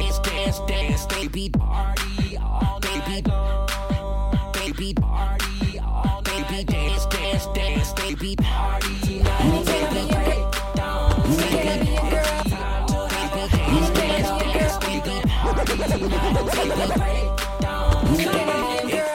dance, dance, dance, baby party all baby, long. Baby party all baby dance, dance, dance, baby party tonight, baby break baby time to baby dance, dance, dance, baby party tonight, baby break down.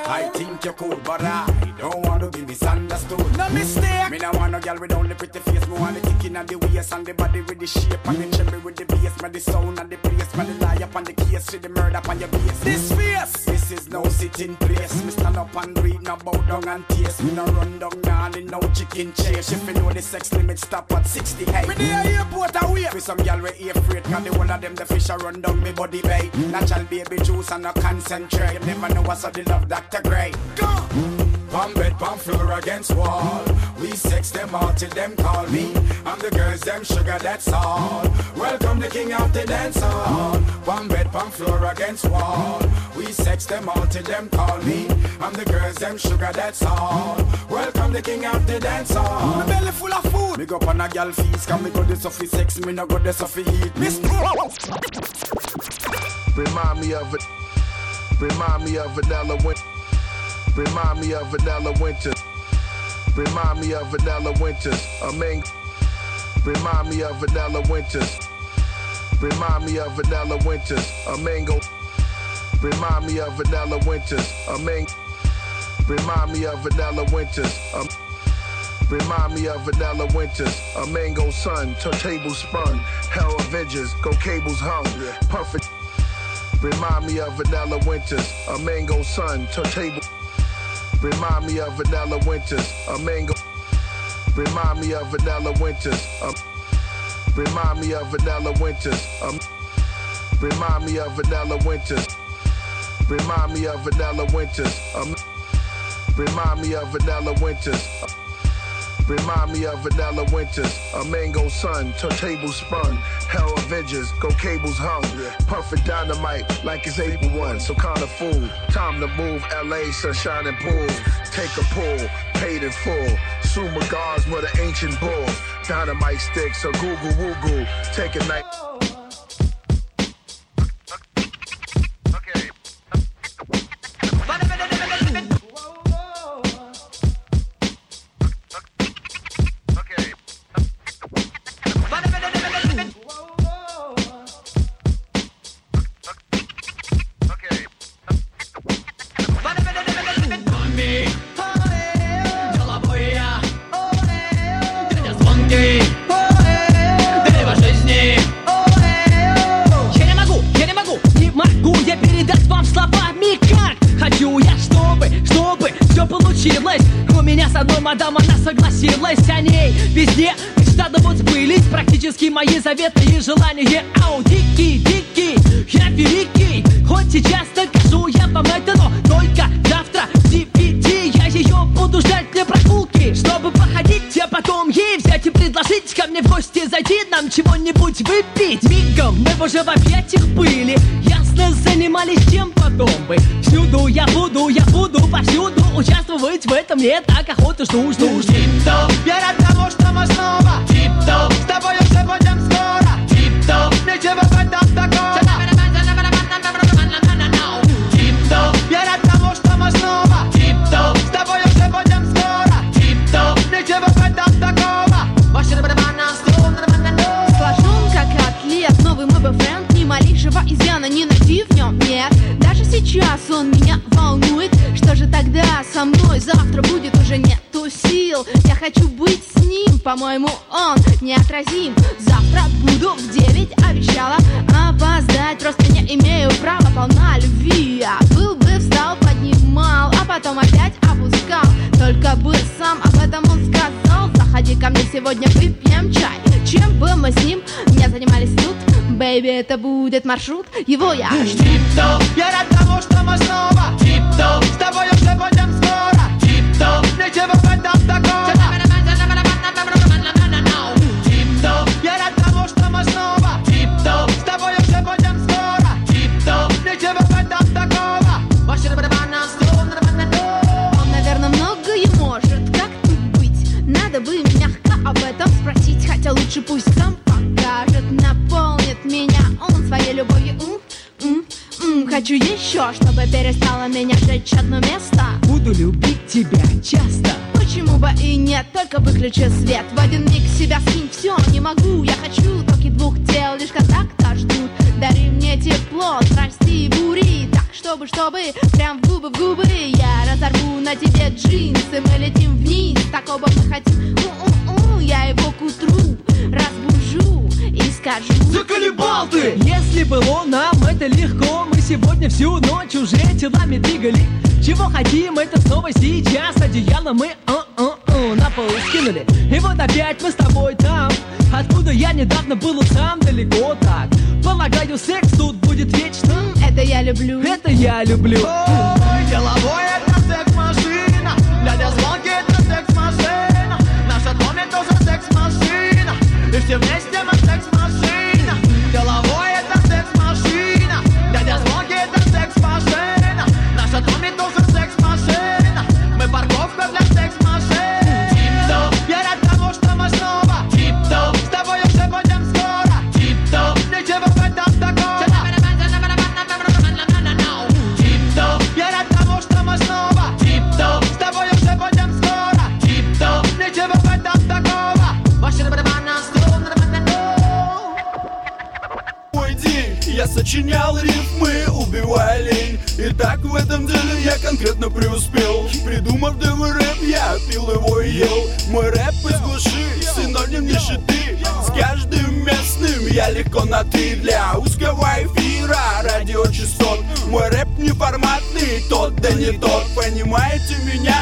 I think you're cool, but I don't want to be misunderstood. No mistake. Me no want no girl with only pretty face. Me want the the waist and the body with the shape and the cherry with the bass. Me the sound and the place. Me the lie up on the case with the murder on your base. This face. This is no sitting place. Me stand up and read, no bow down and taste. Me no run down, nah, in no chicken chase. If you know the sex limit stop at 68. Me near airport away. With some girl we afraid, cause the whole of them the fish a run down me body bay. Natural baby juice and no concentrate. You never know what's the love Dr. Gray. Go. Palm bed, palm floor against wall. We sex them all till them call me. I'm the girls, them sugar, that's all. Welcome the king of the dance hall. Palm bed, palm floor against wall. We sex them all till them call me. I'm the girls, them sugar, that's all. Welcome the king of the dance hall. My belly full of food. Me go on a gal feast, can me go this off sex, me no go this off eat. Miss Remind me of it. Remind me of vanilla winter. Remind me of vanilla winter. Remind me of vanilla winters. A mean, remind me of vanilla winters. Remind me of vanilla winters. A mango. Remind me of vanilla winters. A mango. Remind me of vanilla winters. Um, Remind me of vanilla winters, a mango sun, turntable spun, hell Avengers, go cables hung, perfect. Remind me of vanilla winters, a mango sun, turntable. Remind me of vanilla winters, a mango. Remind me of vanilla winters, um. Remind me of vanilla winters, um. Remind me of vanilla winters. Remind me of vanilla winters. Remind me of vanilla winters. Remind me of vanilla winters, a mango sun, turntable spun, hell Avengers, go cables hung, puffin' dynamite like it's April 1, so kinda fool. Time to move, LA, sunshine and pool. Take a pull, paid in full. Suma guards with an ancient bull. Dynamite sticks, so Google goo. Take a night. Мадам она согласилась О ней. Везде да вот сбылись Практически мои заветные желания. Ау, дикий, дикий, я великий. Хоть сейчас докажу я вам это, но только завтра в DVD Я ее буду ждать для прогулки Чтобы походить, а потом ей взять пригласить ко мне в гости зайти, нам чего-нибудь выпить. Мигом мы уже в объятиях были, ясно занимались чем потом бы. Всюду я буду, я буду повсюду участвовать в этом мне так охота, жду, жду, жду. Я рад того, что мы снова неотразим Завтра буду в девять, обещала опоздать. Просто не имею права, полна любви. Я был бы встал, поднимал, а потом опять опускал. Только бы сам об этом он сказал. Заходи ко мне сегодня, выпьем чай. Чем бы мы с ним не занимались тут? Бэйби, это будет маршрут, его я жду. Я рад того, что мы выключи свет. В один миг себя скинь, все, не могу. Я хочу токи двух тел, лишь контакта ждут Дари мне тепло, страсти и бури. Так, чтобы, чтобы, прям в губы, в губы. Я разорву на тебе джинсы Мы летим вниз, такого мы хотим. У-у-у, Я его к утру разбужу и скажу. Заколебал ты! Если было нам это легко, мы сегодня всю ночь уже телами двигали. Чего хотим, это снова сейчас. Одеяло мы а-а-а, на пол скинули. И вот опять мы с тобой там. Откуда я недавно был сам далеко так. Полагаю, секс тут будет вечно. Это я люблю Это я люблю. Ой, деловой это секс-машина Дядя звонки это секс-машина Наша Томми тоже секс-машина И все вместе сочинял рифмы, убивая лень. И так в этом деле я конкретно преуспел. Придумав демо рэп, я пил его и ел. Мой рэп из глуши, синоним нищеты. С каждым местным я легко на ты Для узкого эфира, радиочастот. Мой рэп неформатный, тот да не тот. Понимаете меня?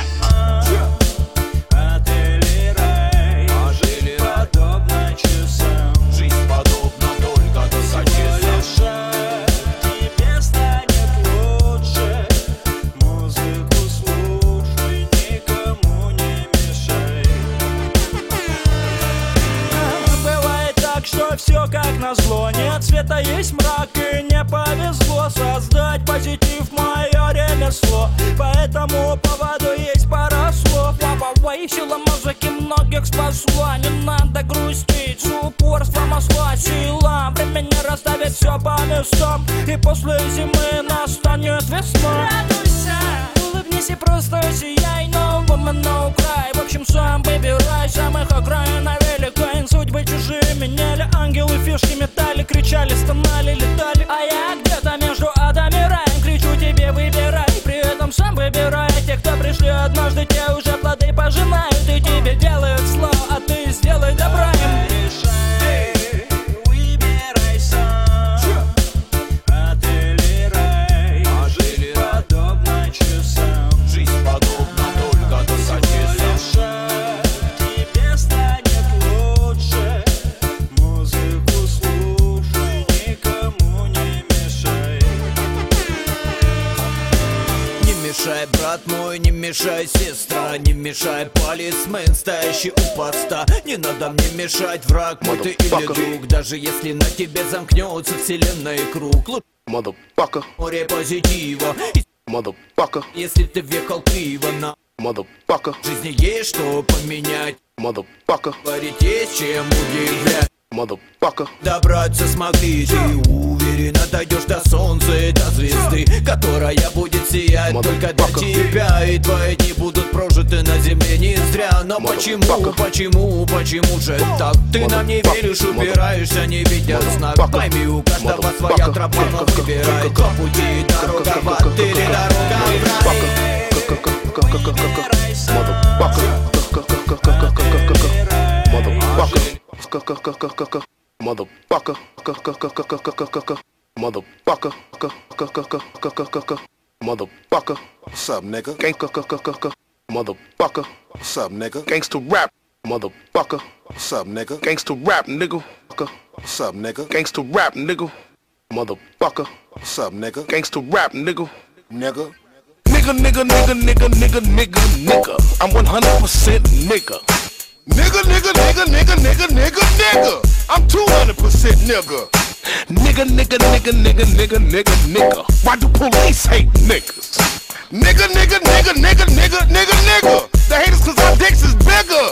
Расставит все по местам И после зимы настанет весна. Радуйся, улыбнись и просто сияй No woman, no cry В общем, сам выбирай самых окраин великан Судьбы чужие меняли Ангелы фишки метали Кричали, стонали, летали. А я где-то между адами раем Кричу тебе, выбирай. При этом сам выбирай Те, кто пришли однажды, те уже плоды пожинают. И тебе делают мешай сестра, не мешай Полисмен, стоящий у поста. Не надо мне мешать, враг мой ты или друг. Даже если на тебе замкнется вселенная круг. Motherfucker, море позитива. Motherfucker, Если ты въехал криво на motherfucker, жизни есть что поменять. Motherfucker, Говорить есть чем удивлять. Motherfucker, Добраться смогли ты уверенно дойдешь до солнца и до звезды Которая будет сиять только для тебя И твои дни будут прожиты на земле не зря Но почему, Motherfucker. почему, почему же так? Ты нам не веришь, упираешься, не видя знак. Пойми, у каждого своя тропа, но выбирай Кто пути, дорога в ад или дорога в рай motherfucker, motherfucker, motherfucker, motherfucker, motherfucker. What's up, nigga? Gang, motherfucker. What's up, nigga? Gangsta rap, motherfucker. What's up, nigga? Gangsta rap, nigga. What's up, nigga? Gangsta rap, nigga. Motherfucker. What's up, nigga? Gangsta rap, nigga. Nigga. Nigga, nigga, nigga, nigga, nigga, nigga, nigga. I'm 100% nigga. Nigga, nigga, nigga, nigga, nigga, nigga, nigga. I'm 200% nigga. Nigga, nigga, nigga, nigga, nigga, nigga, nigga. Why do police hate niggas? Nigga, nigga, nigga, nigga, nigga, nigga, nigga. The haters cause our dicks is bigger.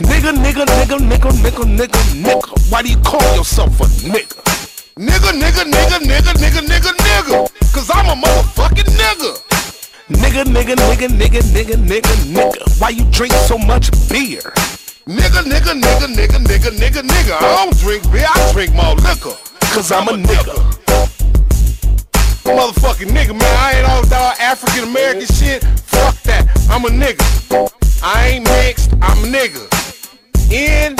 Nigga, nigga, nigga, nigga, nigga, nigga, nigga. Why do you call yourself a nigga? Nigga, nigga, nigga, nigga, nigga, nigga, nigga. Cause I'm a motherfucking nigga. Nigga, nigga, nigga, nigga, nigga, nigga, nigga. Why you drink so much beer? Nigga, nigga, nigga, nigga, nigga, nigga, nigga. I don't drink beer, I drink more liquor. Cause I'm a nigga. Motherfucking nigga, man. I ain't all that African American shit. Fuck that. I'm a nigga. I ain't mixed, I'm a nigga. N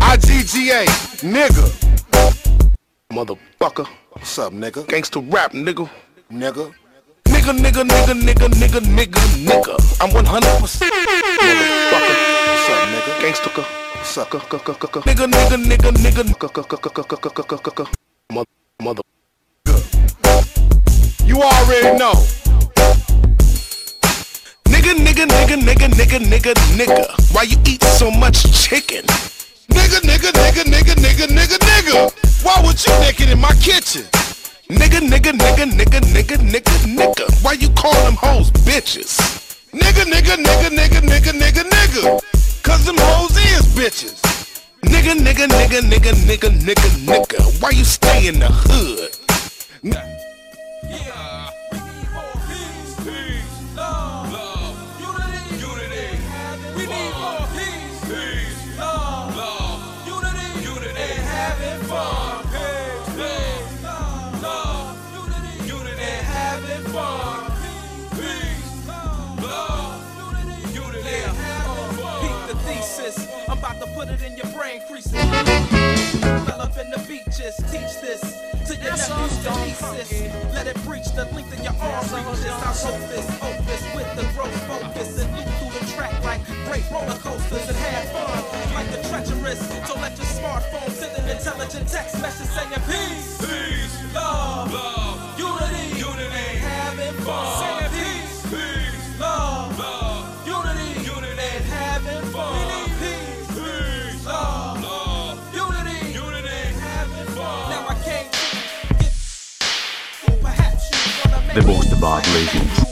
I G G A, nigga. Motherfucker. What's up, nigga? Gangsta rap, nigga. Nigga. Nigga, nigga, nigga, nigga, nigga, nigga, nigga. I'm 100%. Motherfucker. What's up, nigga? Gangsta. What's up? Nigga, nigga, nigga, nigga. Mother, mother. You already know. Nigga, nigga, nigga, nigga, nigga, nigga, nigga. Why you eat so much chicken? Nigga, nigga, nigga, nigga, nigga, nigga, nigga. Why would you naked in my kitchen? Nigga, nigga, nigga, nigga, nigga, nigga, nigga. Why you call them hoes bitches? Nigga, nigga, nigga, nigga, nigga, nigga, nigga. Cause them hoes is bitches. Nigga, nigga, nigga, nigga, nigga, nigga, nigga. Why you stay in the hood? N- it in your brain creases. Develop in the beaches. Teach this to your nephews to nieces. Let it breach the length of your arm reaches. I wrote this opus with the growth focus and loop through the track like great roller coasters and had fun like the treacherous. So let your smartphone send an intelligent text message saying peace, peace, love, love, unity, unity, having fun. You wanna make The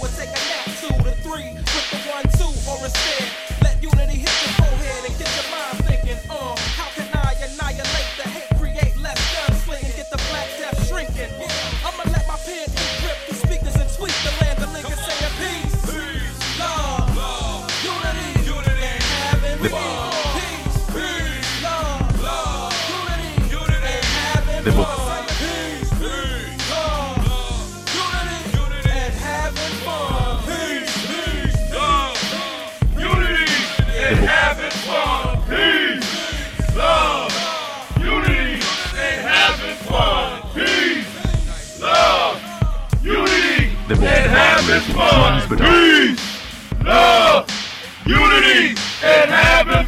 bad peace love unity and having fun The most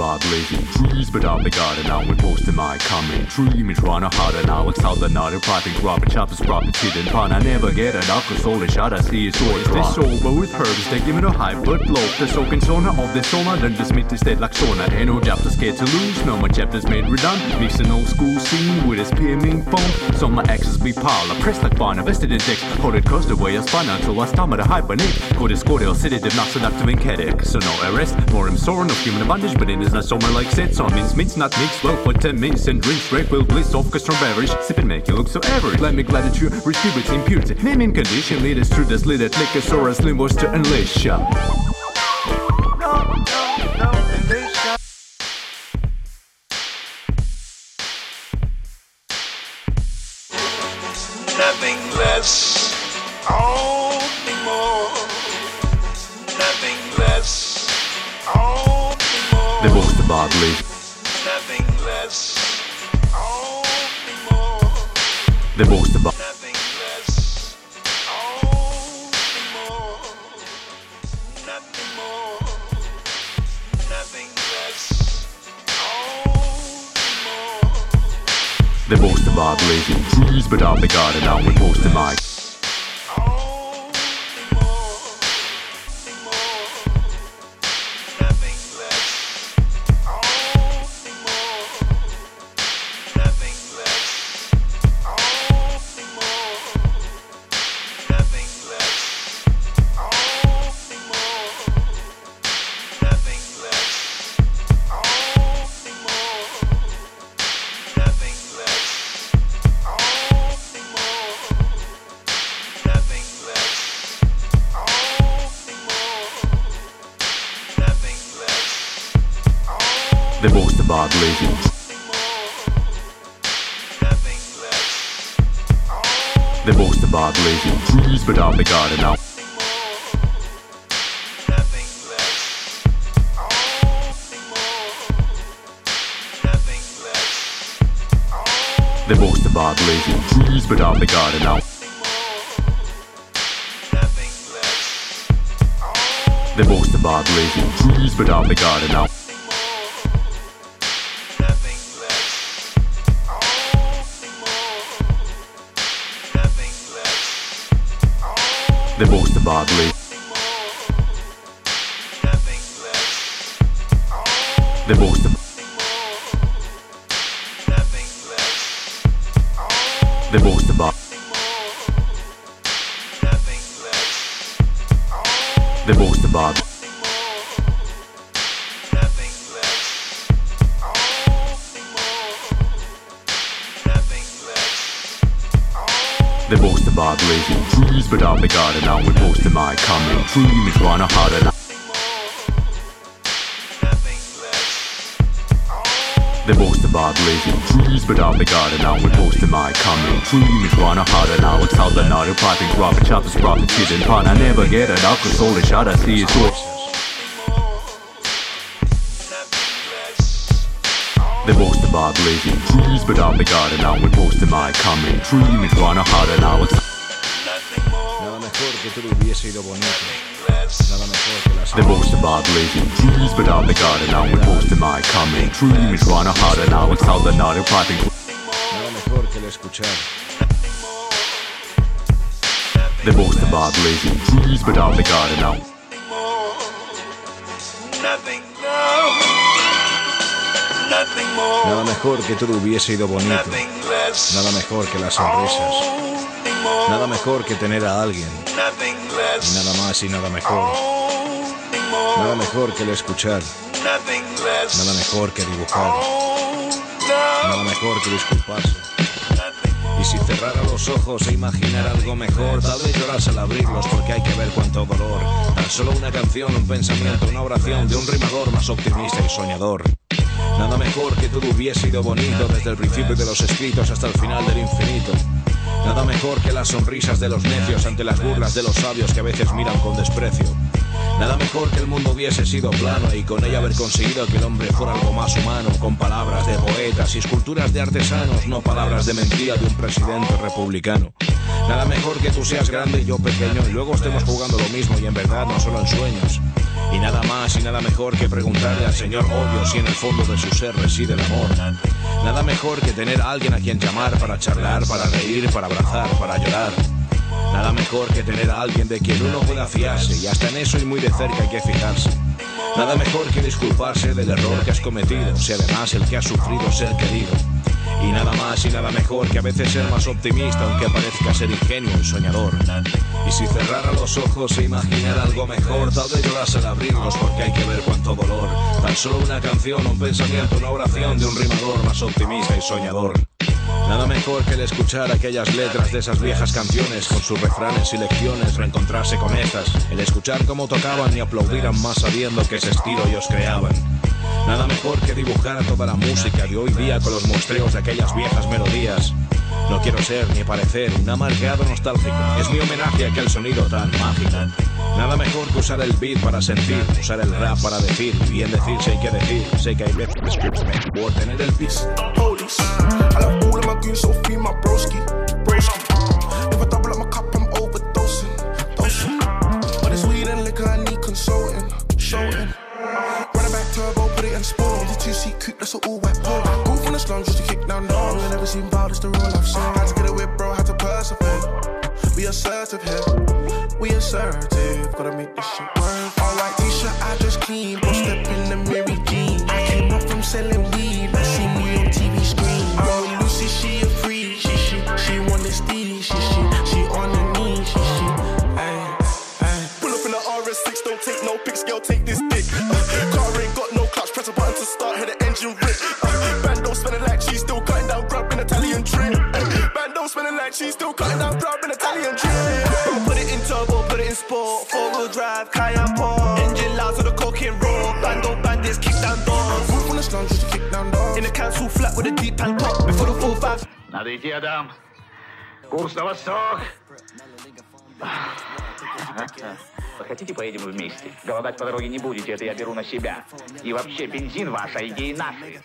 about blazing trees, but I'll be guarded now with most of my coming. Me trying to hard and Alex how the naughty propping crop and choppers propping seed and pun. I never get it up cause only shot I see is always this over with herbs. They give me no high but low. The soaking sona of the sona, then the smith is dead like sona. Ain't no chapter scared to lose, no my chapters made redundant. Mixing old school scene with his PMing phone. So my axes be pile. I press like barn, invested in decks. Hold it close the way I spun until I stomach a hibernate. Go to score, they'll sit it, not seductive and catic. So no arrest, more him sore, no human advantage, but in is not summer like set. So means means not mixed well for 10 minutes and drink straight will bliss off cause beverage. Sip and make you look so average. Let me glad that you receive its impurity. Naming condition lead us through the slit that liquor as limos to unleash. ya. nothing less, only only more. The about blazing. Nothing less, only more. The most about. Nothing less, only more. Nothing more. Nothing less, only more. The about blazing trees, but I'll be guarded now with most of my. The most blazing. The most. The most less, The most about. Blazing trees, but I'll be guarded now with most of my me trying to harder now. nothing less, The most about blazing trees, but I'll be guarded now with most of my me trying to harder now. It's how the naughty piping crop and choppers propping shit and pun. I never get it up cause all the shot I see is all. The most about blazing trees, but I'll be guarded now with most of my coming. Me trying to harder now. It's porque todo hubiese ido bonito. Nada mejor que las... The boast about living, dreams but I'm the god and now we boast in my coming. Truly we trying harder now it's all the not a piping. Nada mejor que el escuchar. The They boast about living, dreams but I'm the god and now... Nothing Nada mejor que todo hubiese ido bonito. Nada mejor que las sonrisas. Nada mejor que tener a alguien. nothing Y less, nada más y nada mejor. Nada mejor que el escuchar. Nada mejor que dibujar. no, Nada mejor que disculparse. Y si cerrara los ojos e imaginara algo mejor, tal vez llorase al abrirlos porque hay que ver cuánto dolor. Tan solo una canción, un pensamiento, una oración de un rimador más optimista y soñador. Nada mejor que todo hubiese ido bonito desde el principio de los escritos hasta el final del infinito. Nada mejor que las sonrisas de los necios ante las burlas de los sabios que a veces miran con desprecio. Nada mejor que el mundo hubiese sido plano y con ello haber conseguido que el hombre fuera algo más humano, con palabras de poetas y esculturas de artesanos, no palabras de mentira de un presidente republicano. Nada mejor que tú seas grande y yo pequeño y luego estemos jugando lo mismo y en verdad no solo en sueños. Y nada más y nada mejor que preguntarle al señor obvio si en el fondo de su ser reside el amor. Nada mejor que tener a alguien a quien llamar para charlar, para reír, para abrazar, para llorar. Nada mejor que tener a alguien de quien uno pueda fiarse y hasta en eso y muy de cerca hay que fijarse. Nada mejor que disculparse del error que has cometido, si además el que ha sufrido ser querido. Y nada más y nada mejor que a veces ser más optimista aunque parezca ser ingenuo y soñador. Y si cerrara los ojos e imaginara algo mejor, tal vez llorase al abrirlos porque hay que ver cuánto dolor. Tan solo una canción, un pensamiento, una oración de un rimador más optimista y soñador. Nada mejor que el escuchar aquellas letras de esas viejas canciones con sus refranes y lecciones, reencontrarse con estas, el escuchar cómo tocaban y aplaudieran más sabiendo que ese estilo ellos creaban. Nada mejor que dibujar toda la música de hoy día con los muestreos de aquellas viejas melodías. No quiero ser ni parecer un amargado nostálgico, es mi homenaje a aquel sonido tan mágico. Nada mejor que usar el beat para sentir, usar el rap para decir, bien decir si hay que decir, sé que hay veces por tener el piso. Goons, so free my broski, broski. If I double up my cup, I'm overdosing, dosing. But it's weed and liquor, I need consulting, shouting. Run it back turbo, put it in sport. The two seat coupe, that's an all white polo. Go from the slums just to kick down doors. Never seen violence, the real life song. Had to get away, bro, had to persevere. We assertive here, we assertive. Gotta make this shit work. All white t-shirt, I just clean. Bro, step in the Mary Jean. I came up from selling weed. nasty. She, she, she on her knees. She, she, aye, aye. Pull up in the RS6, don't take no pics, girl, take this dick. Uh, car ain't got no clutch, press a button to start, hear the engine rip. Uh, Bando spinning like she's still cutting down grub in Italian trim. Uh, Bando spinning like she's still cutting down grub in Italian trim. Put it in turbo, put it in sport, four wheel drive, Cayenne Paul. Engine loud so the cocaine roar. Bando bandits kick down doors. Just to kick down doors. In a council flat with a deep pan top before the full five. Now they hear. Курс на восток. Хотите, поедем вместе? Голодать по дороге не будете, это я беру на себя. И вообще, бензин ваш, а идеи наши.